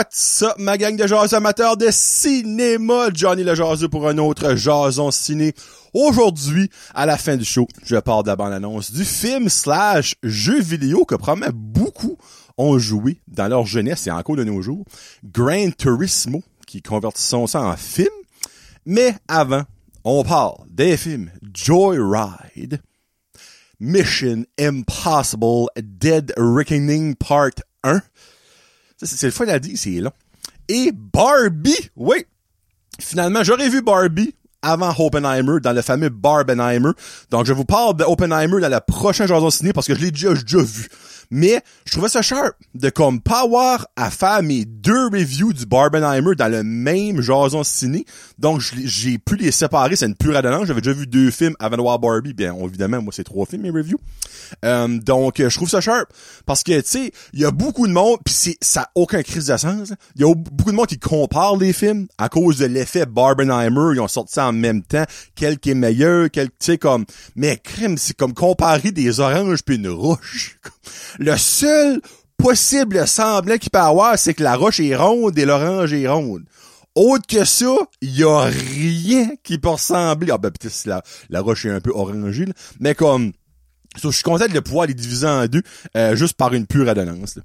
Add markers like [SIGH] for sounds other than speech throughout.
What's up, ma gang de jaseux amateurs de cinéma? Johnny le jaseux pour un autre jason ciné. Aujourd'hui, à la fin du show, je parle de la bande-annonce du film slash jeu vidéo que probablement beaucoup ont joué dans leur jeunesse et encore de nos jours. Gran Turismo, qui convertissons ça en film. Mais avant, on parle des films Joyride, Mission Impossible Dead Reckoning Part 1, c'est le fun à dire, c'est long. Et Barbie, oui. Finalement, j'aurais vu Barbie avant Oppenheimer dans le fameux Barbenheimer. Donc, je vous parle de Oppenheimer dans la prochaine jason ciné parce que je l'ai déjà, vu. Mais je trouvais ça sharp de comme avoir à faire mes deux reviews du Barbenheimer dans le même jason ciné. Donc j'ai pu les séparer, c'est une pure adonnance. J'avais déjà vu deux films avant de voir Barbie. Bien évidemment, moi c'est trois films mes reviews. Euh, donc je trouve ça sharp parce que tu sais, il y a beaucoup de monde puis c'est ça a aucun crise de sens. Il y a beaucoup de monde qui compare les films à cause de l'effet Barbenheimer, ils ont sorti ça en même temps, quel qui est meilleur, quel tu sais comme mais crème, c'est comme comparer des oranges puis une roche. [LAUGHS] Le seul possible semblant qu'il peut avoir, c'est que la roche est ronde et l'orange est ronde. Autre que ça, il y a rien qui peut ressembler. Ah ben peut-être si la, la roche est un peu orangée, mais comme je suis content de pouvoir les diviser en deux, euh, juste par une pure adonnance.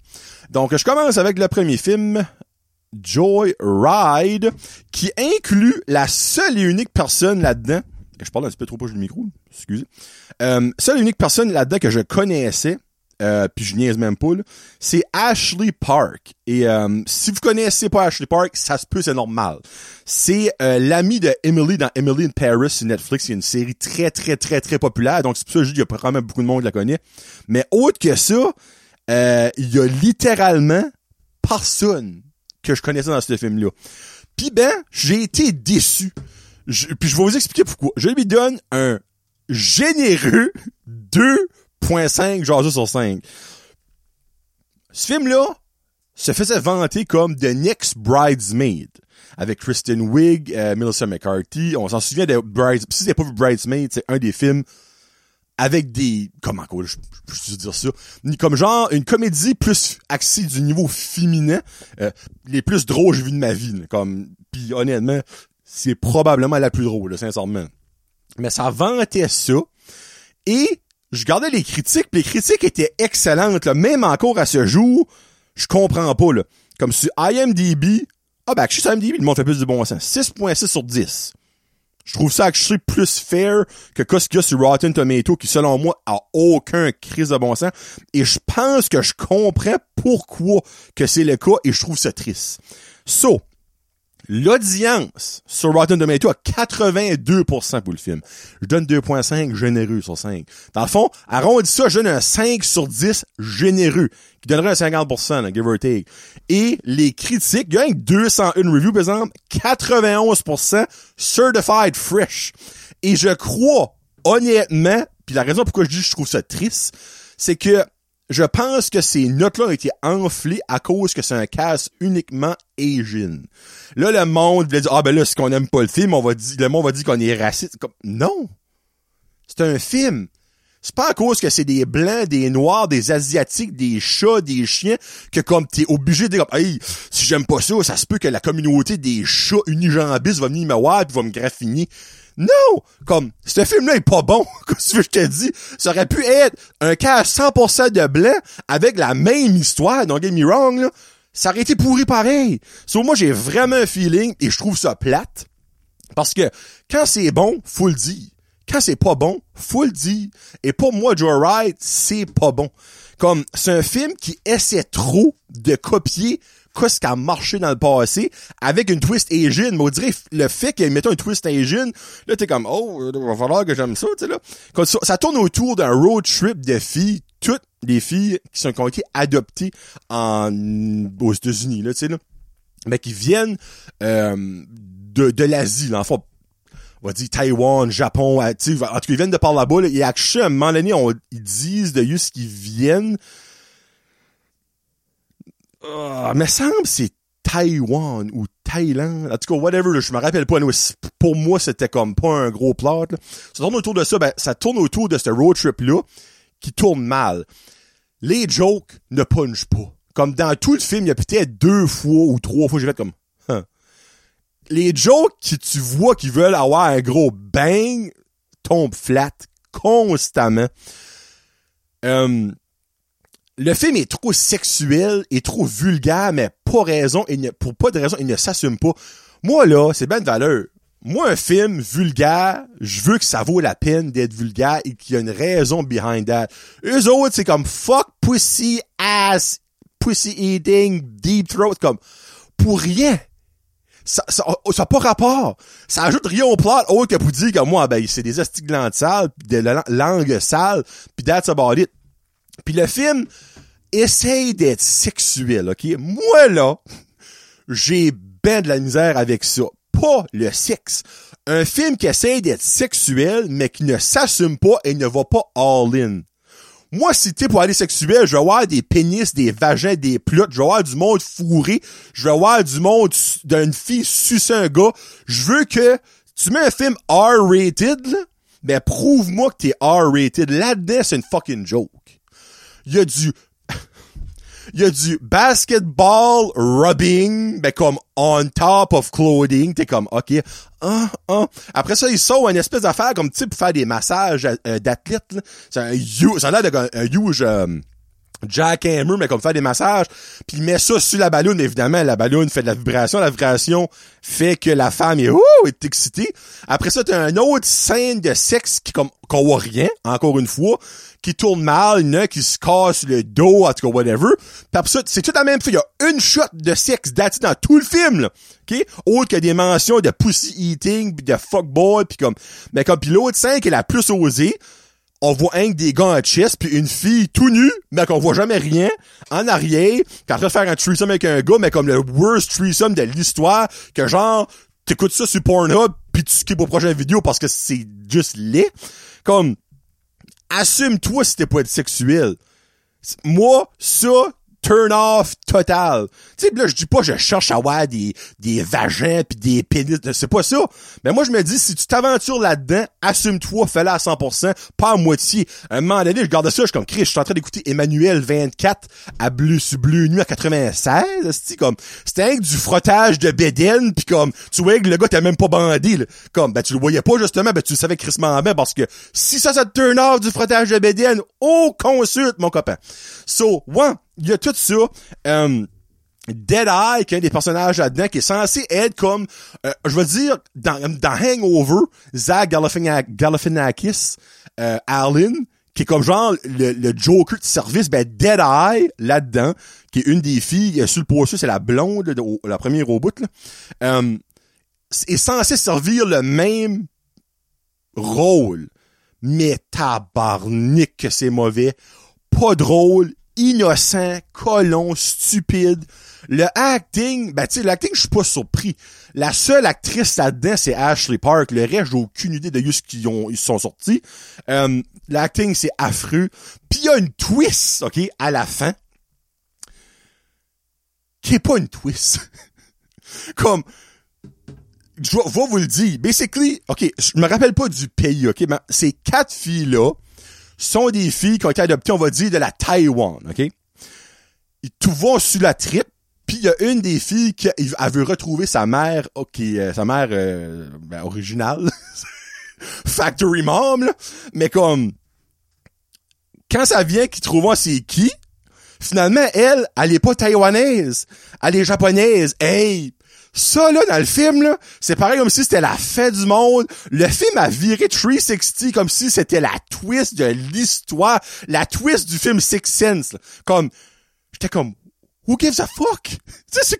Donc, je commence avec le premier film, Joy Ride, qui inclut la seule et unique personne là-dedans. Je parle un petit peu trop proche du micro, excusez. Euh, seule et unique personne là-dedans que je connaissais, euh, puis je niaise même pas, c'est Ashley Park. Et euh, si vous connaissez pas Ashley Park, ça se peut, c'est normal. C'est euh, l'ami de Emily dans Emily in Paris sur Netflix. C'est une série très, très, très, très populaire. Donc c'est pour ça que je dis qu'il y a vraiment beaucoup de monde qui la connaît. Mais autre que ça, il y a littéralement personne que je connaissais dans ce film-là. Puis ben, j'ai été déçu. puis je vais vous expliquer pourquoi. Je lui donne un généreux 2 0.5 jaseux sur 5. Ce film-là se faisait vanter comme The Next Bridesmaid avec Kristen Wiig, euh, Melissa McCarthy. On s'en souvient de Bridesmaid. Si vous pas vu Bridesmaid, c'est un des films avec des comment quoi je, je, dire ça comme genre une comédie plus axée du niveau féminin euh, les plus drôles que j'ai vu de ma vie comme puis honnêtement c'est probablement la plus drôle sincèrement mais ça vantait ça et je gardais les critiques, pis les critiques étaient excellentes, même encore à ce jour, je comprends pas. Comme sur IMDB, ah ben, je suis sur IMDb, le monde fait plus du bon sens. 6.6 sur 10. Je trouve ça que je suis plus fair que ce qu'il y a sur Rotten Tomato, qui selon moi a aucun crise de bon sens. Et je pense que je comprends pourquoi que c'est le cas et je trouve ça triste. So, L'audience sur Rotten Tomato a 82% pour le film. Je donne 2.5 généreux sur 5. Dans le fond, arrondi ça, je donne un 5 sur 10 généreux, qui donnerait un 50%, give or take. Et les critiques, gagnent 201 reviews, par exemple, 91% certified fresh. Et je crois, honnêtement, puis la raison pourquoi je dis je trouve ça triste, c'est que je pense que ces notes-là ont été enflées à cause que c'est un cast uniquement Asian. Là, le monde voulait dire, ah ben là, si qu'on aime pas le film, on va dire, le monde va dire qu'on est raciste. Comme, non! C'est un film. C'est pas à cause que c'est des blancs, des noirs, des asiatiques, des chats, des chiens, que comme t'es obligé de dire, hey, si j'aime pas ça, ça se peut que la communauté des chats unijambistes va venir me voir pis va me graffiner. Non! Comme, ce film-là est pas bon. Comme tu veux je te dis, ça aurait pu être un cas à 100% de blanc avec la même histoire, don't get me wrong, là. Ça aurait été pourri pareil. Sauf moi, j'ai vraiment un feeling et je trouve ça plate. Parce que quand c'est bon, faut le dire. Quand c'est pas bon, faut le dire. Et pour moi, Joe Wright, c'est pas bon. Comme, c'est un film qui essaie trop de copier qu'est-ce qui a marché dans le passé avec une twist Asian. Mais on dirait le fait qu'il mette un twist Asian, là, t'es comme, oh, il va falloir que j'aime ça, tu sais, là. Quand ça, tourne autour d'un road trip de filles, toutes les filles qui sont, qui adoptées en, aux États-Unis, là, tu sais, là. Mais qui viennent, euh, de, de l'Asie, là, enfin, on va dire Taïwan, Japon, euh, en tout cas, ils viennent de par là-bas, là, et à un moment donné, on, ils disent de juste qu'ils viennent uh, me semble c'est Taïwan ou Thaïlande. En tout cas, whatever, je me rappelle pas. Pour moi, c'était comme pas un gros plot. Ça tourne autour de ça. Ben, ça tourne autour de ce road trip-là qui tourne mal. Les jokes ne punchent pas. comme dans tout le film, il y a peut-être deux fois ou trois fois, j'ai fait comme. Les jokes que tu vois qui veulent avoir un gros bang tombent flat constamment. Euh, le film est trop sexuel et trop vulgaire, mais pas raison, pour pas de raison, il ne s'assume pas. Moi, là, c'est de valeur. Moi, un film vulgaire, je veux que ça vaut la peine d'être vulgaire et qu'il y a une raison behind that. Eux autres, c'est comme fuck pussy ass, pussy eating, deep throat, comme pour rien. Ça, ça, ça a pas rapport. Ça ajoute rien au plot autre que pour dire que moi, ben, c'est des astiglantes sales, pis de la langue sale, pis that's about it. Puis le film essaye d'être sexuel, ok? Moi, là, j'ai ben de la misère avec ça. Pas le sexe. Un film qui essaye d'être sexuel, mais qui ne s'assume pas et ne va pas all-in. Moi, si t'es pour aller sexuel, je vais voir des pénis, des vagins, des plots, je vais voir du monde fourré, je vais voir du monde d'une fille sucer un gars. Je veux que tu mets un film R-rated, ben prouve-moi que t'es R-rated. Là-dedans, c'est une fucking joke. Il y a du il y a du basketball rubbing, ben comme on top of clothing, t'es comme ok, ah, ah. Après ça, ils sont une espèce d'affaire comme pour faire des massages euh, d'athlètes. C'est un huge, ça a l'air d'un un huge euh, jackhammer, mais comme faire des massages, puis il met ça sur la ballonne, évidemment, la ballonne fait de la vibration, la vibration fait que la femme est, ouh, est excitée. Après ça, t'as une autre scène de sexe qui comme, qu'on voit rien, encore une fois, qui tourne mal, il y en a qui se casse le dos, en tout cas, whatever. Puis après ça, c'est tout la même chose, il y a une shot de sexe it, dans tout le film, là. OK? Autre que des mentions de pussy eating, pis de fuckboy, puis comme, mais comme, pis l'autre scène qui est la plus osée, on voit un des gars en chest puis une fille tout nue, mais qu'on voit jamais rien, en arrière, en train de faire un threesome avec un gars, mais comme le worst threesome de l'histoire, que genre, t'écoutes ça sur Pornhub, puis tu skips aux prochaines vidéos parce que c'est juste laid. Comme, assume-toi si t'es pas sexuel. Moi, ça, turn off total. Tu sais, là, je dis pas je cherche à avoir des, des vagins pis des pénis, c'est pas ça. Mais moi, je me dis, si tu t'aventures là-dedans, assume-toi, fais-le à 100%, pas à moitié. Un moment donné, je regarde ça, je suis comme, Chris, je suis en train d'écouter Emmanuel 24 à Bleu Bleu Nuit à 96, c'est comme, c'était du frottage de bédaine pis comme, tu vois que le gars t'es même pas bandé, là. Comme, ben, tu le voyais pas, justement, ben, tu le savais crissement bien parce que si ça, ça te turn off du frottage de bédaine, oh, consulte, mon copain. So, ouais, il y a tout ça. Euh, Deadeye, qui est un des personnages là-dedans, qui est censé être comme, euh, je veux dire, dans, dans Hangover, Zach Galifianakis, euh, Allen, qui est comme genre le, le Joker de service, ben Deadeye, là-dedans, qui est une des filles, euh, sur le poster, c'est la blonde, de- la première au bout, là, euh, est censé servir le même rôle. Mais tabarnak que c'est mauvais. Pas drôle, innocent, colon, stupide. Le acting, ben tu sais, l'acting, je suis pas surpris. La seule actrice là-dedans, c'est Ashley Park. Le reste, j'ai aucune idée de ce qu'ils ont, ils sont sortis. Euh, l'acting, c'est affreux. Puis y a une twist, OK, à la fin, qui est pas une twist. [LAUGHS] Comme, je vais vous le dire. Basically, OK, je me rappelle pas du pays, OK, mais ces quatre filles-là sont des filles qui ont été adoptées, on va dire, de la Taïwan, OK? Ils tout vont sur la trip, puis il y a une des filles qui elle veut retrouver sa mère, OK, euh, sa mère euh, ben, originale, [LAUGHS] factory mom, là, mais comme quand ça vient qu'ils trouvent c'est qui, finalement, elle, elle est pas taïwanaise, elle est japonaise. Hey! Ça, là, dans le film, là, c'est pareil comme si c'était la fête du monde. Le film a viré 360 comme si c'était la twist de l'histoire, la twist du film Six Sense. là. Comme, j'étais comme, who gives a fuck? [LAUGHS] Tu sais, c'est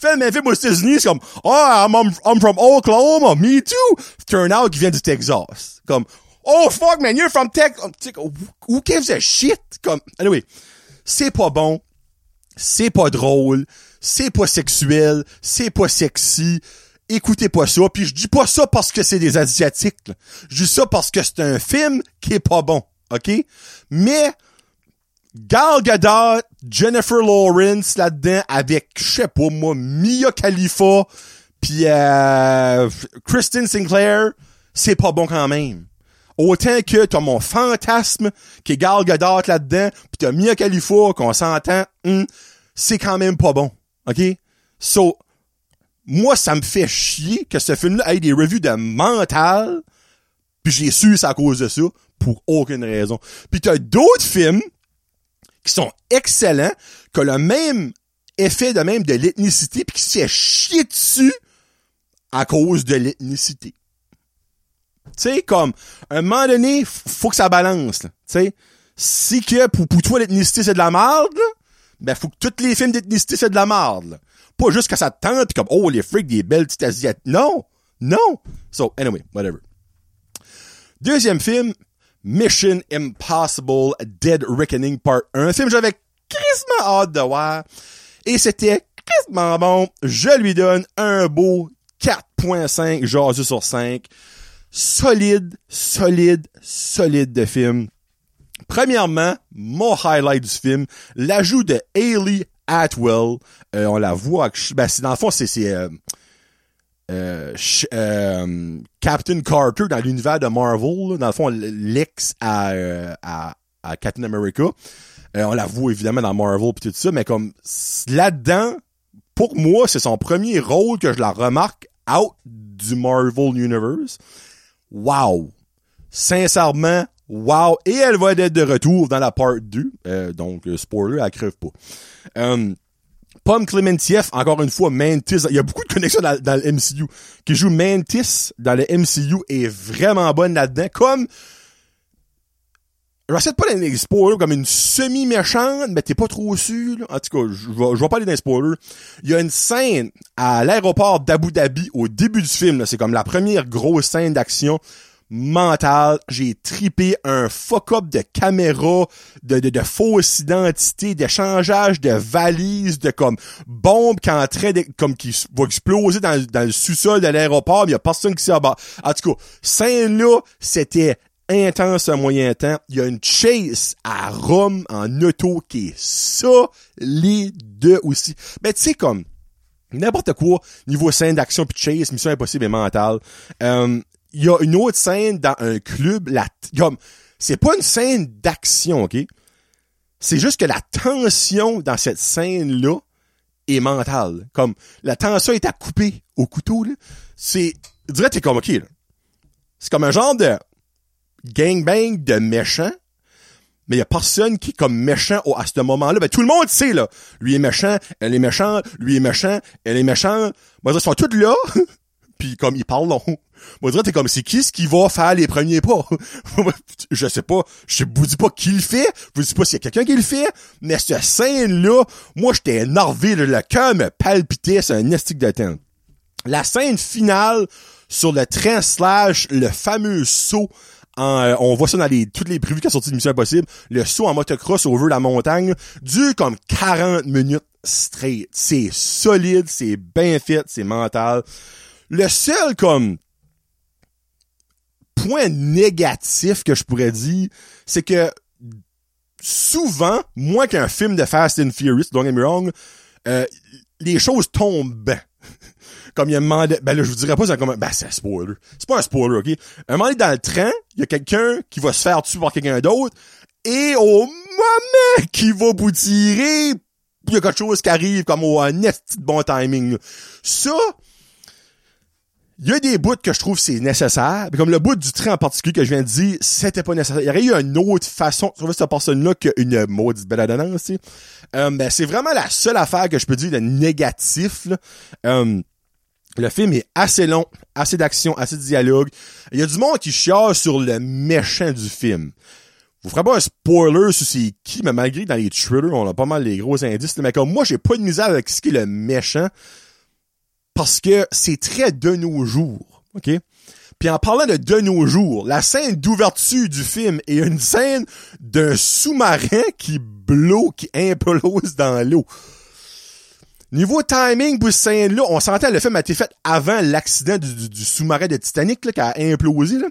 fait un film aux États-Unis, c'est comme, oh, I'm, I'm, from Oklahoma, me too. Turn out qu'il vient du Texas. Comme, oh fuck man, you're from Texas. Who gives a shit? Comme, anyway, c'est pas bon, c'est pas drôle, c'est pas sexuel, c'est pas sexy. Écoutez pas ça, puis je dis pas ça parce que c'est des asiatiques. Je dis ça parce que c'est un film qui est pas bon, OK? Mais Gal Gadot, Jennifer Lawrence là-dedans avec je sais pas moi Mia Khalifa puis euh, Kristen Sinclair, c'est pas bon quand même. Autant que t'as mon fantasme qui est Gal Gadot là-dedans, puis t'as Mia Khalifa qu'on s'entend, hum, c'est quand même pas bon. OK? So, moi, ça me fait chier que ce film-là ait des reviews de mental, puis j'ai su c'est à cause de ça, pour aucune raison. Puis t'as d'autres films qui sont excellents, ont le même effet de même de l'ethnicité, puis qui se fait chier dessus à cause de l'ethnicité. Tu sais, comme, un moment donné, faut que ça balance, Tu si que pour, pour toi l'ethnicité c'est de la merde, ben faut que tous les films d'ethnicité c'est de la merde. Là. Pas juste que ça te tente, pis comme, oh, les freaks, des belles petites asiates. Non! Non! So, anyway, whatever. Deuxième film, Mission Impossible Dead Reckoning Part 1. Un film que j'avais quasiment hâte de voir. Et c'était quasiment bon. Je lui donne un beau 4.5 jasu sur 5. Solide, solide, solide de film. Premièrement, mon highlight du film, l'ajout de Hayley Atwell. Euh, on la voit, ben, dans le fond, c'est, euh, euh, euh, Captain Carter dans l'univers de Marvel, dans le fond, l'ex à, à, à, Captain America. on la voit évidemment dans Marvel pis tout ça, mais comme là-dedans, pour moi, c'est son premier rôle que je la remarque out du Marvel Universe. Wow! Sincèrement, wow! Et elle va être de retour dans la part 2. donc, spoiler, elle crève pas. Euh, Pomme Clementieff, encore une fois, Mantis. Il y a beaucoup de connexions dans, le MCU. Qui joue Mantis dans le MCU est vraiment bonne là-dedans. Comme, j'essaie pas d'aller des spoilers comme une semi-méchante, mais t'es pas trop sûr. En tout cas, je vais, je vais pas aller dans les spoilers. Il y a une scène à l'aéroport d'Abu Dhabi au début du film. C'est comme la première grosse scène d'action mental. J'ai tripé un fuck-up de caméra, de, de, de fausse identité, d'échangeage de valises, de comme bombes qui en train de, comme qui va exploser dans, dans le sous-sol de l'aéroport, il y a personne qui s'est abattu. En tout cas, scène-là, c'était intense un moyen temps. Il y a une chase à Rome en auto qui est solide aussi. Ben, tu sais, comme, n'importe quoi, niveau scène d'action puis chase, mission impossible et mentale. Euh, il y a une autre scène dans un club, la, comme, c'est pas une scène d'action, ok? C'est juste que la tension dans cette scène-là est mentale. Comme, la tension est à couper au couteau, là. C'est, je dirais, t'es comme, ok, là. C'est comme un genre de gangbang de méchant, mais il y a personne qui comme méchant à ce moment-là. Ben, tout le monde sait, là. Lui est méchant, elle est méchante, lui est méchant, elle est méchante. Moi, ils sont tous là, [LAUGHS] puis comme ils parlent long. [LAUGHS] Moi, je t'es comme, c'est qui ce qui va faire les premiers pas? [LAUGHS] je sais pas. Je vous dis pas qui le fait. Je vous dis pas s'il y a quelqu'un qui le fait. Mais cette scène-là, moi, j'étais énervé. Le cœur me palpitait. C'est un estique de temps. La scène finale sur le train slash le fameux saut euh, on voit ça dans les, toutes les prévues qui sont sorties de Mission Impossible. Le saut en motocross over la montagne dure comme 40 minutes straight. C'est solide, c'est bien fait, c'est mental. Le seul comme point négatif que je pourrais dire, c'est que souvent, moins qu'un film de Fast and Furious, don't get me wrong, euh, les choses tombent. [LAUGHS] comme il y a un moment ben là, je vous dirais pas, c'est comme, ben, c'est un spoiler. C'est pas un spoiler, ok? Un moment dans le train, il y a quelqu'un qui va se faire tuer par quelqu'un d'autre, et au moment qui va vous tirer, il y a quelque chose qui arrive comme au un de bon timing. Ça, il y a des bouts que je trouve c'est nécessaire. Comme le bout du train en particulier que je viens de dire, c'était pas nécessaire. Il y aurait eu une autre façon de trouver cette personne-là qu'une maudite belle. Euh, ben, c'est vraiment la seule affaire que je peux dire de négatif. Euh, le film est assez long, assez d'action, assez de dialogue. Il y a du monde qui chiale sur le méchant du film. Vous ferez pas un spoiler sur c'est qui, mais malgré dans les trailers, on a pas mal les gros indices. Mais comme moi, j'ai pas de misère avec ce qui est le méchant parce que c'est très de nos jours, OK? Puis en parlant de de nos jours, la scène d'ouverture du film est une scène d'un sous-marin qui blow, qui implose dans l'eau. Niveau timing pour cette scène-là, on sentait le film a été fait avant l'accident du, sous-marin de Titanic là, qui a implosé. Là.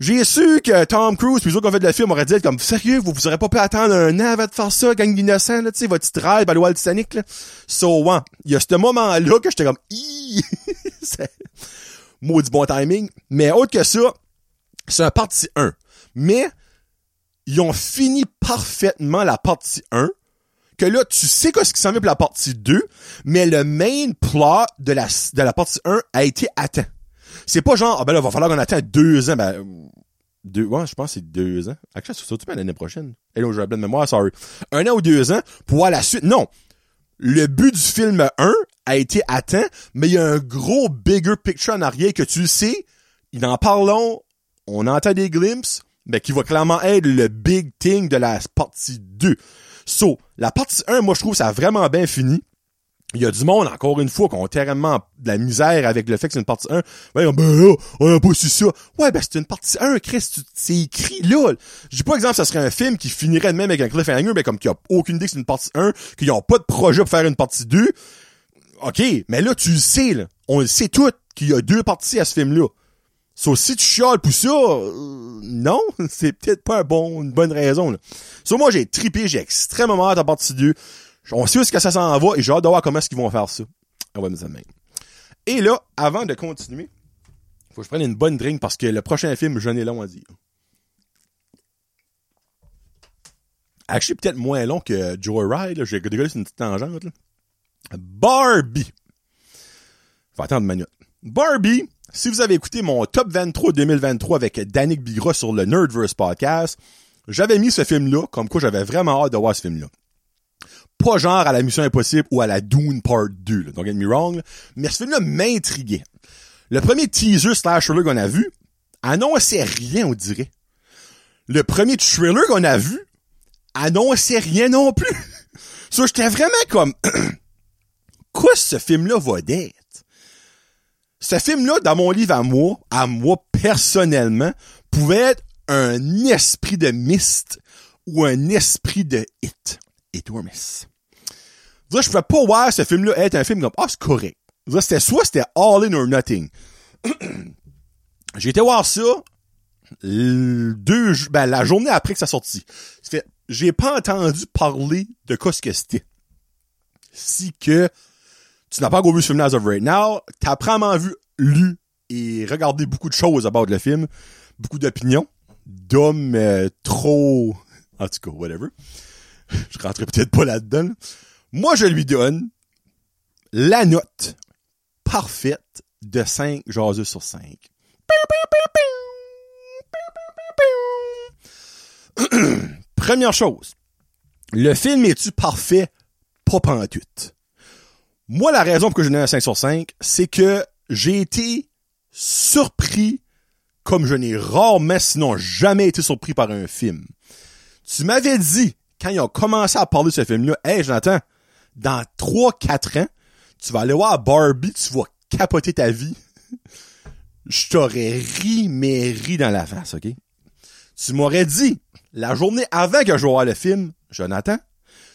J'ai su que Tom Cruise puis les autres qui ont fait le film auraient dit comme sérieux, vous vous aurez pas pu attendre un an avant de faire ça, gang d'innocents, là, tu sais, votre petit rêve à l'ouest Titanic, là. So. Il y a ce moment-là que j'étais comme, [LAUGHS] maudit bon timing. Mais autre que ça, c'est un partie 1. Mais, ils ont fini parfaitement la partie 1 que là, tu sais qu'est-ce qui s'en vient pour la partie 2, mais le main plot de la, de la partie 1 a été atteint. C'est pas genre, ah ben là, va falloir qu'on attende deux ans, ben, deux, ouais, je pense que c'est deux ans. Actuellement, c'est surtout pas l'année prochaine. Et là, j'ai de mémoire, sorry. Un an ou deux ans pour voir la suite. Non. Le but du film 1 a été atteint, mais il y a un gros bigger picture en arrière que tu sais, il en parlons, on entend des glimpses, mais qui va clairement être le big thing de la partie 2. So, la partie 1, moi, je trouve ça a vraiment bien fini. Il y a du monde, encore une fois, qui ont terriblement de la misère avec le fait que c'est une partie 1. Ben, ben là, on a pas su ça. Ouais, ben c'est une partie 1, Chris, c'est écrit là. Je dis pas exemple, ça serait un film qui finirait de même avec un cliffhanger, mais comme qu'il a aucune idée que c'est une partie 1, qu'ils ont pas de projet pour faire une partie 2. OK, mais là, tu le sais, là. On le sait tout qu'il y a deux parties à ce film-là. So, si tu chiales pour ça, euh, non, [LAUGHS] c'est peut-être pas un bon, une bonne raison. Là. So, moi, j'ai tripé, j'ai extrêmement hâte à partie 2. On sait où est-ce que ça s'en va et j'ai hâte de voir comment est-ce qu'ils vont faire ça. On va nous amener. Et là, avant de continuer, faut que je prenne une bonne drink parce que le prochain film, j'en ai long à dire. Actually, peut-être moins long que Joyride, j'ai dégueulé sur une petite tangente, là. Barbie. Faut attendre une minute. Barbie, si vous avez écouté mon top 23 2023 avec Danick Bigra sur le Nerdverse podcast, j'avais mis ce film-là, comme quoi j'avais vraiment hâte de voir ce film-là pas genre à la Mission Impossible ou à la Dune Part 2, là, don't get me wrong, mais ce film-là m'intriguait. Le premier teaser slash trailer qu'on a vu annonçait rien, on dirait. Le premier trailer qu'on a vu annonçait rien non plus. [LAUGHS] Ça, j'étais vraiment comme, [CLEARS THROAT] quoi ce film-là va d'être? Ce film-là, dans mon livre à moi, à moi personnellement, pouvait être un esprit de mist ou un esprit de hit. Hit or miss je pouvais pas voir ce film-là être un film comme, ah, c'est correct. C'était soit c'était all in or nothing. [CLEARS THROAT] J'ai été voir ça deux, ben, la journée après que ça sortit. Fait, j'ai pas entendu parler de quoi ce que c'était. Si que tu n'as pas encore vu ce film as of right now, t'as probablement vu, lu et regardé beaucoup de choses about le film, beaucoup d'opinions, d'hommes euh, trop, en tout cas, whatever. [LAUGHS] Je rentrerai peut-être pas là-dedans. Moi, je lui donne la note parfaite de 5 jaseux sur 5. [CLEARS THROAT] Première chose, le film est-tu parfait? Pas pantoute. Moi, la raison pour que je donne un 5 sur 5, c'est que j'ai été surpris comme je n'ai rarement, sinon jamais été surpris par un film. Tu m'avais dit, quand ils ont commencé à parler de ce film-là, Hey, Jonathan, dans 3-4 ans, tu vas aller voir Barbie, tu vas capoter ta vie. [LAUGHS] Je t'aurais ri, mais ri dans la face, OK? Tu m'aurais dit, la journée avant que je vois le film, Jonathan,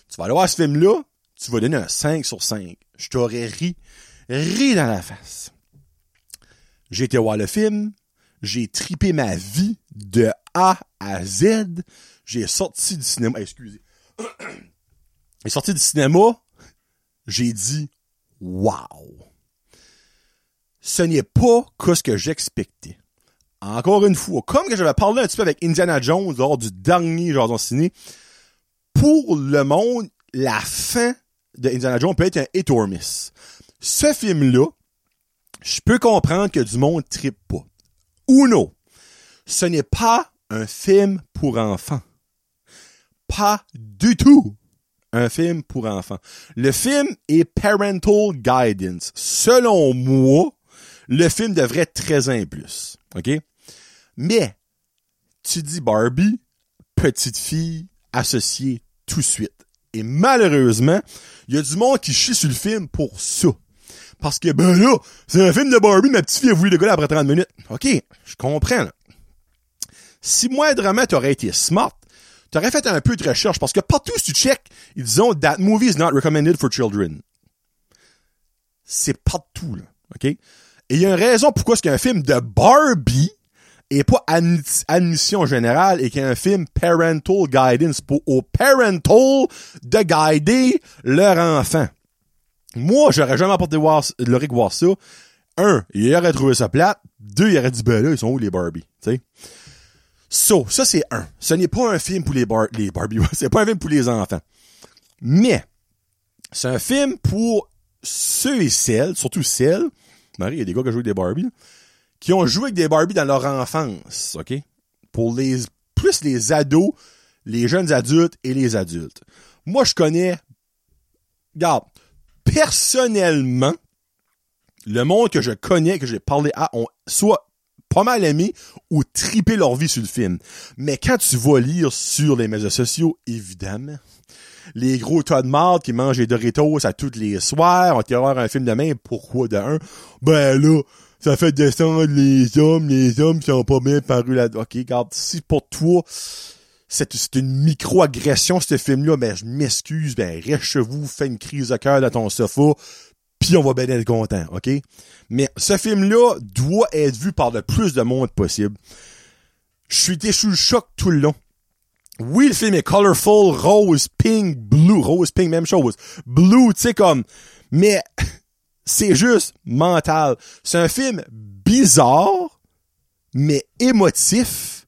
tu vas aller voir ce film-là, tu vas donner un 5 sur 5. Je t'aurais ri, ri dans la face. J'ai été voir le film, j'ai tripé ma vie de A à Z, j'ai sorti du cinéma, excusez. [CLEARS THROAT] j'ai sorti du cinéma, j'ai dit wow. Ce n'est pas ce que j'expectais. Encore une fois, comme que j'avais parlé un petit peu avec Indiana Jones lors du dernier Jason Ciné, pour le monde, la fin de Indiana Jones peut être un hit or miss. Ce film-là, je peux comprendre que du monde tripe pas. Uno, ce n'est pas un film pour enfants. Pas du tout un film pour enfants. Le film est parental guidance. Selon moi, le film devrait être 13 ans plus. OK? Mais, tu dis Barbie, petite fille, associée tout de suite. Et malheureusement, il y a du monde qui chie sur le film pour ça. Parce que, ben là, c'est un film de Barbie, ma petite fille a voulu décoller après 30 minutes. OK, je comprends. Si moi, vraiment, t'aurais été smart, t'aurais fait un peu de recherche parce que partout si tu check, ils disent that movie is not recommended for children. C'est partout là, ok? Et il y a une raison pourquoi est-ce qu'un film de Barbie est pas admission générale et qu'un film parental guidance pour aux parental de guider leur enfant. Moi, j'aurais jamais apporté voir, le voir ça. Un, il aurait trouvé ça plate. Deux, il aurait dit, ben là, ils sont où les Barbie, sais? So, ça c'est un. Ce n'est pas un film pour les, bar les Barbie. [LAUGHS] c'est pas un film pour les enfants. Mais, c'est un film pour ceux et celles, surtout celles, Marie, il y a des gars qui ont joué avec des Barbie, qui ont joué avec des Barbie dans leur enfance, OK? Pour les, plus les ados, les jeunes adultes et les adultes. Moi, je connais, regarde, personnellement, le monde que je connais, que j'ai parlé à, ont soit pas mal aimé ou tripé leur vie sur le film. Mais quand tu vas lire sur les médias sociaux, évidemment, les gros tas de marde qui mangent des Doritos à toutes les soirs, on va voir un film de même, pourquoi de un? Ben là, ça fait descendre les hommes, les hommes qui pas bien paru là. Ok, regarde, si pour toi, c'est une micro-agression, ce film-là, ben, je m'excuse, ben, reste chez vous, fais une crise de cœur dans ton sofa, puis on va bien être content, ok? Mais ce film-là doit être vu par le plus de monde possible. Je suis sous le choc tout le long. Oui, le film est colorful, rose, pink, blue, rose, pink, même chose. Blue, tu sais, comme, mais [LAUGHS] c'est juste mental. C'est un film bizarre, mais émotif,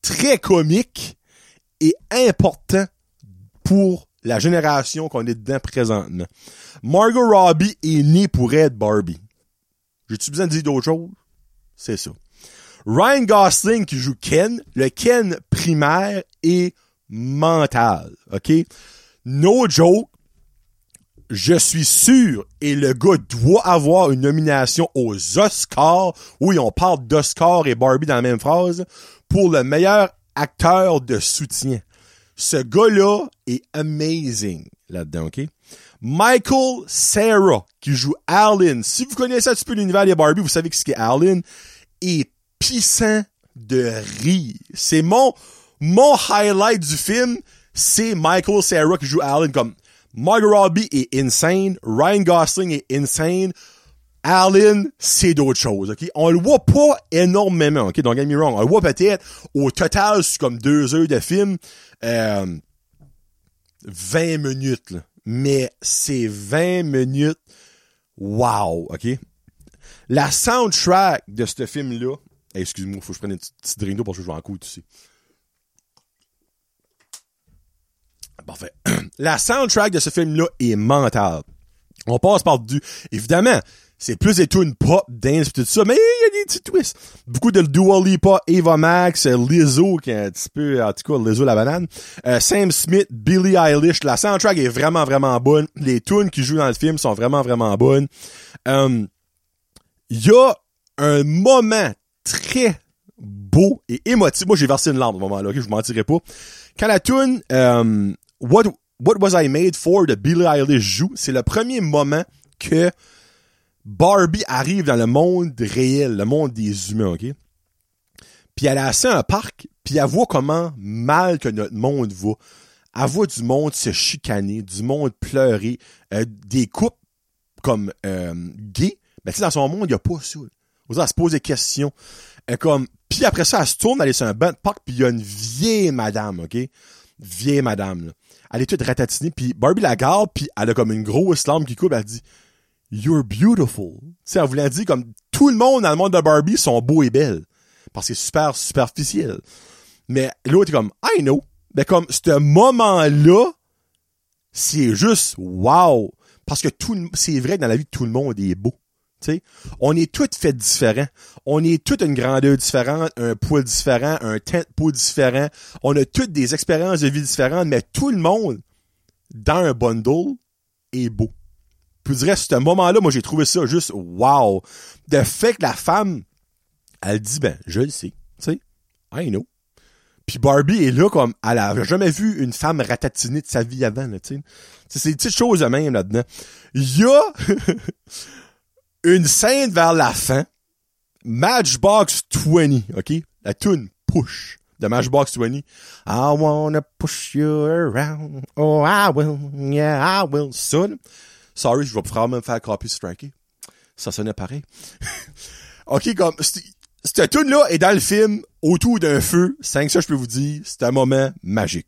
très comique et important pour la génération qu'on est dedans présentement. Margot Robbie est née pour être Barbie. J'ai-tu besoin de dire d'autre chose? C'est ça. Ryan Gosling qui joue Ken, le Ken primaire est mental, OK? No joke, je suis sûr, et le gars doit avoir une nomination aux Oscars, oui, on parle d'Oscar et Barbie dans la même phrase, pour le meilleur acteur de soutien. Ce gars-là est amazing là-dedans, OK? Michael Sarah, qui joue Alan. Si vous connaissez un petit peu l'univers des Barbie, vous savez que ce qu'est Alan est pissant de rire. C'est mon, mon highlight du film, c'est Michael Sarah qui joue Alan comme Margot Robbie est insane, Ryan Gosling est insane, Alan, c'est d'autres choses, ok? On le voit pas énormément, ok? Don't get me wrong. On le voit peut-être au total, c'est comme deux heures de film, euh, 20 minutes, là. Mais c'est 20 minutes, wow, ok? La soundtrack de ce film-là, excuse-moi, faut que je prenne une petite drink parce que je vais en coup ici. Parfait. [CLEARS THROAT] La soundtrack de ce film-là est mentale. On passe par du, évidemment, c'est plus des tunes pop, dance tout ça, mais il y a des petits twists. Beaucoup de Dua Lipa, Eva Max, Lizzo, qui est un petit peu, en tout cas, Lizzo la banane, euh, Sam Smith, Billie Eilish. La soundtrack est vraiment, vraiment bonne. Les tunes qui jouent dans le film sont vraiment, vraiment bonnes. Il y a un moment très beau et émotif. Moi, j'ai versé une larme au moment-là, ok? Je vous mentirai pas. Quand la tune euh, What, What Was I Made For de Billie Eilish joue, c'est le premier moment que Barbie arrive dans le monde réel, le monde des humains, ok? Puis elle a assez un parc, puis elle voit comment mal que notre monde va. Elle voit du monde se chicaner, du monde pleurer, euh, des couples comme euh, gays. Mais sais, dans son monde, il n'y a pas ça. Elle se pose des questions. Euh, comme, puis après ça, elle se tourne, elle est sur un banc de parc, puis il y a une vieille madame, OK? Vieille madame, là. Elle est toute ratatinée, puis Barbie la garde, puis elle a comme une grosse lampe qui coupe, elle dit « You're beautiful ». Tu sais, elle voulait dire comme, tout le monde dans le monde de Barbie sont beaux et belles. Parce que c'est super superficiel. Mais l'autre est comme « I know ». Mais comme, ce moment-là, c'est juste wow. Parce que tout, c'est vrai que dans la vie, tout le monde est beau. T'sais, on est tous faits différents. On est tous une grandeur différente, un poids différent, un teint de peau différent. On a toutes des expériences de vie différentes, mais tout le monde, dans un bundle, est beau. Puis je dirais, ce moment-là, moi, j'ai trouvé ça juste wow. De fait que la femme, elle dit, ben, je le sais. Tu sais, I know. Puis Barbie est là comme, elle a jamais vu une femme ratatinée de sa vie avant, tu sais. C'est des petites choses de même là-dedans. Il y a [LAUGHS] une scène vers la fin, Matchbox 20, OK? La tune Push de Matchbox 20. I wanna push you around. Oh, I will. Yeah, I will. Ça, sorry, je vais probablement me faire copy striker. Ça sonnait pareil. [LAUGHS] OK, comme, cette tune-là est dans le film autour d'un feu. Cinq ça, je peux vous dire, c'est un moment magique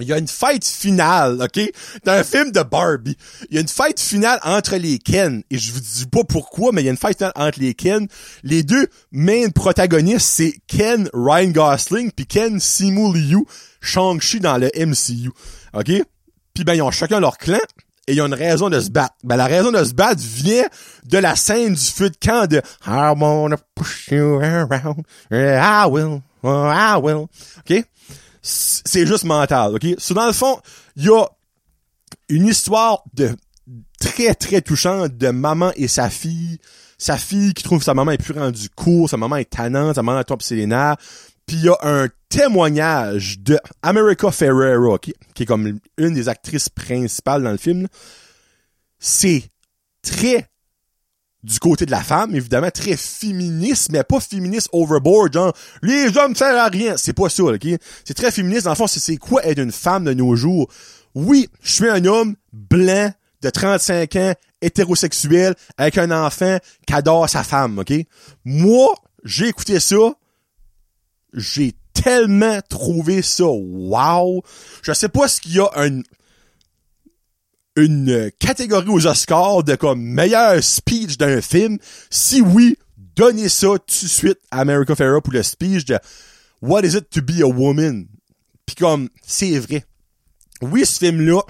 il y a une fête finale, OK? Dans un film de Barbie. Il y a une fête finale entre les Ken. Et je vous dis pas pourquoi, mais il y a une fête finale entre les Ken. Les deux main protagonistes, c'est Ken Ryan Gosling puis Ken Simu Liu, Shang-Chi dans le MCU. OK? Puis ben, ils ont chacun leur clan et ils ont une raison de se battre. Ben, la raison de se battre vient de la scène du feu de camp de I wanna push you around, I will, I will. OK? C'est juste mental, OK? So, dans le fond, il y a une histoire de très, très touchante de maman et sa fille. Sa fille qui trouve que sa maman est plus rendue court, sa maman est tannante, sa maman top ses Puis il y a un témoignage de America Ferrera, qui, qui, est comme une des actrices principales dans le film. C'est très du côté de la femme, évidemment, très féministe, mais pas féministe overboard, genre, les hommes servent à rien. C'est pas ça, ok? C'est très féministe, dans le fond, c'est quoi être une femme de nos jours? Oui, je suis un homme blanc, de 35 ans, hétérosexuel, avec un enfant qui adore sa femme, ok? Moi, j'ai écouté ça, j'ai tellement trouvé ça wow. Je sais pas ce qu'il y a un, une catégorie aux Oscars de comme meilleur speech d'un film. Si oui, donnez ça tout de suite à America Ferrera pour le speech de What is it to be a woman? Puis comme, c'est vrai. Oui, ce film-là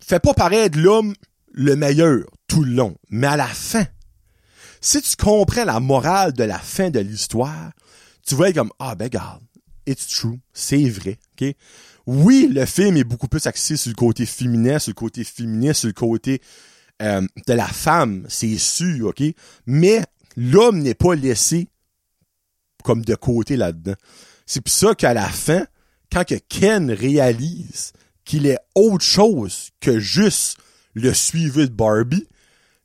fait pas paraître l'homme le meilleur tout le long, mais à la fin, si tu comprends la morale de la fin de l'histoire, tu vas être comme, ah ben garde, it's true, c'est vrai, ok? Oui, le film est beaucoup plus axé sur le côté féminin, sur le côté féminin, sur le côté euh, de la femme, c'est sûr, ok? Mais l'homme n'est pas laissé comme de côté là-dedans. C'est pour ça qu'à la fin, quand que Ken réalise qu'il est autre chose que juste le suivi de Barbie,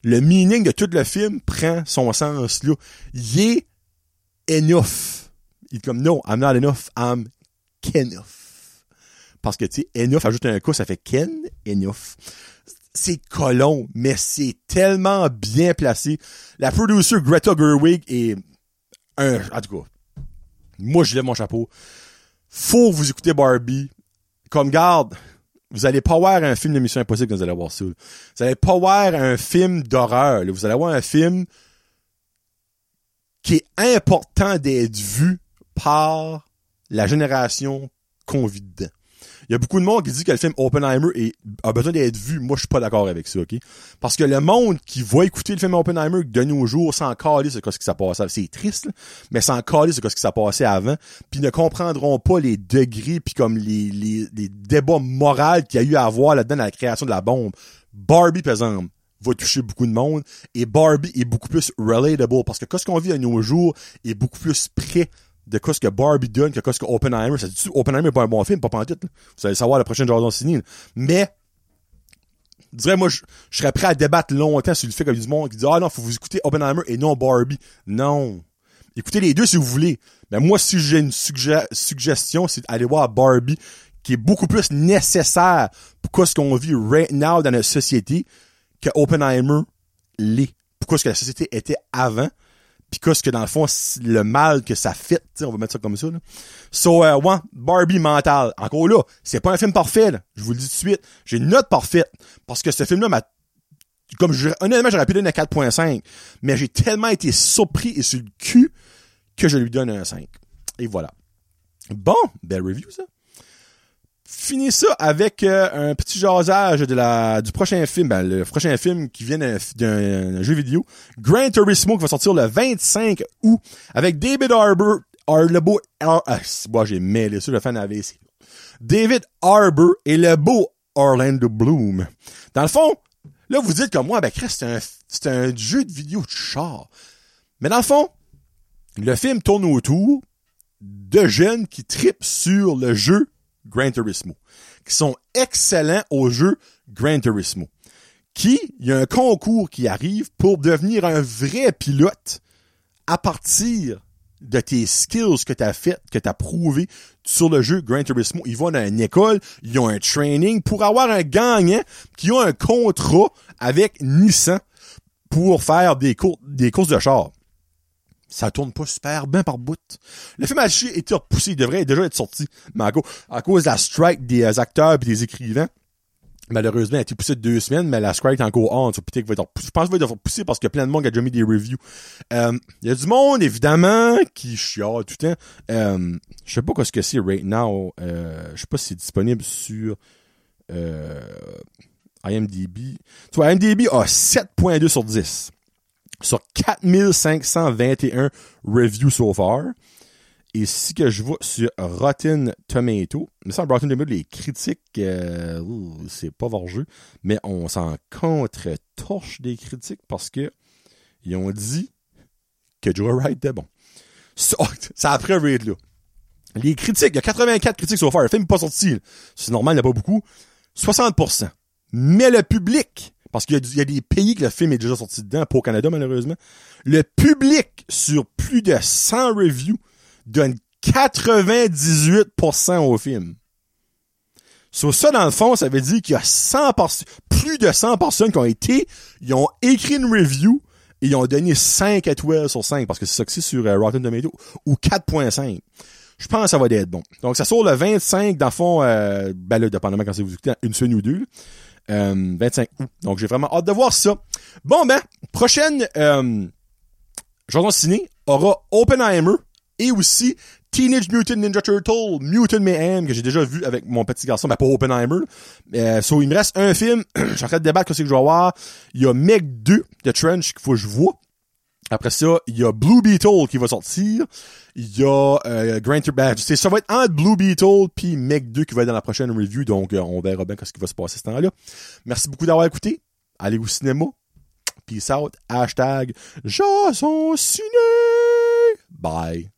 le meaning de tout le film prend son sens là. Il est enough. Il est comme, no, I'm not enough, I'm Kenough. Parce que, tu sais, enough, ajoute un coup, ça fait Ken, enough. C'est colon, mais c'est tellement bien placé. La producer Greta Gerwig est un, en tout cas, moi, je lève mon chapeau. Faut vous écouter Barbie. Comme garde, vous allez pas voir un film de Mission Impossible quand vous allez voir ça. Vous allez pas voir un film d'horreur. Vous allez voir un film qui est important d'être vu par la génération qu'on vit dedans. Il y a beaucoup de monde qui dit que le film Oppenheimer a besoin d'être vu. Moi, je suis pas d'accord avec ça, OK? Parce que le monde qui va écouter le film Oppenheimer de nos jours sans caler ce qui s'est passé. C'est triste, mais sans caler ce qui s'est passé avant, puis ne comprendront pas les degrés puis comme les, les, les débats moraux qu'il y a eu à avoir là-dedans dans la création de la bombe. Barbie, par exemple, va toucher beaucoup de monde et Barbie est beaucoup plus relatable parce que ce qu'on vit à nos jours est beaucoup plus près de quoi ce que Barbie donne que quoi ce que Oppenheimer. Ça dit Oppenheimer est pas un bon film, pas en tout. Vous allez savoir la prochaine Jordan Ciné. Mais, je dirais, moi, je, serais prêt à débattre longtemps sur le fait qu'il y a du monde qui dit, ah non, faut vous écouter Oppenheimer et non Barbie. Non. Écoutez les deux si vous voulez. Mais moi, si j'ai une suggestion, c'est d'aller voir Barbie, qui est beaucoup plus nécessaire pour ce qu'on vit right now dans notre société que Oppenheimer l'est. Pourquoi ce que la société était avant? Pis qu'est-ce que dans le fond le mal que ça fait, on va mettre ça comme ça là. So euh, ouais, Barbie mental. Encore là, c'est pas un film parfait, là. je vous le dis tout de suite. J'ai une note parfaite parce que ce film là m'a comme honnêtement, j'aurais pu donner un 4.5, mais j'ai tellement été surpris et sur le cul que je lui donne un 5. Et voilà. Bon, belle review ça finis ça avec euh, un petit jasage de la du prochain film, ben, le prochain film qui vient d'un jeu vidéo, Gran Turismo qui va sortir le 25 août avec David Harbour, Arlebo, Ar, ah, j'ai mêlé ça, le fan AVC. David Harbour et le beau Orlando Bloom. Dans le fond, là vous dites comme moi, ben Chris, c'est un, c'est un jeu de vidéo de char. Mais dans le fond, le film tourne autour de jeunes qui tripent sur le jeu Gran Turismo, qui sont excellents au jeu Gran Turismo. Qui, il y a un concours qui arrive pour devenir un vrai pilote à partir de tes skills que tu as fait, que tu as prouvé sur le jeu Gran Turismo. Ils vont dans une école, ils ont un training pour avoir un gagnant qui a un contrat avec Nissan pour faire des, des courses de char ça tourne pas super bien par bout. Le film a été repoussé, il devrait déjà être sorti, mais à cause, de la strike des euh, acteurs et des écrivains, malheureusement, il a été poussé de deux semaines, mais la strike est encore on. Je pense qu'il va être repoussé parce a plein de monde a déjà mis des reviews. Euh, il y a du monde, évidemment, qui chiale tout le temps. Euh, je sais pas ce que c'est right now. Je sais pas si c'est disponible sur IMDb. Tu vois, IMDb a 7.2 sur 10. Sur 4521 reviews so far. Et si que je vois sur Rotten Tomato, mais ça, Rotten Tomato, les critiques, euh, c'est pas jeu, mais on s'en contre-torche des critiques parce que ils ont dit que Joe Wright était bon. [LAUGHS] Ça, ça après rate, là. Les critiques, il y a 84 critiques sur far. Le film n'est pas sorti. C'est normal, il n'y a pas beaucoup. 60%. Mais le public, parce qu'il y, a des pays que le film est déjà sorti dedans, pas au Canada malheureusement, le public sur plus de 100 reviews donne 98% au film. Sur ça, dans le fond, ça veut dire qu'il y a 100 plus de 100 personnes qui ont été, ils ont écrit une review et ils ont donné 5 étoiles sur 5 parce que c'est ça que c'est sur euh, Rotten Tomato ou 4.5. Je pense que ça va être bon. Donc, ça sort le 25, dans le fond, euh, ben là, dépendamment quand vous écoutez, une semaine ou deux. Euh, 25 août. Donc, j'ai vraiment hâte de voir ça. Bon, ben, prochaine euh, chanson ciné aura Oppenheimer et aussi Teenage Mutant Ninja Turtle, Mutant Mayhem, que j'ai déjà vu avec mon petit garçon, ben pas Oppenheimer. Euh, so, il me reste un film, je suis en train de débattre ce que je vais voir? Il y a Meg 2 de Trench qu'il faut que je vois. Après ça, il y a Blue Beetle qui va sortir. Il y a euh, Grand ben, Ça va être entre Blue Beetle puis Meg 2 qui va être dans la prochaine review. Donc, euh, on verra bien ce qui va se passer ce temps-là. Merci beaucoup d'avoir écouté. Allez au cinéma. Peace out. Hashtag Jason Ciné. Bye.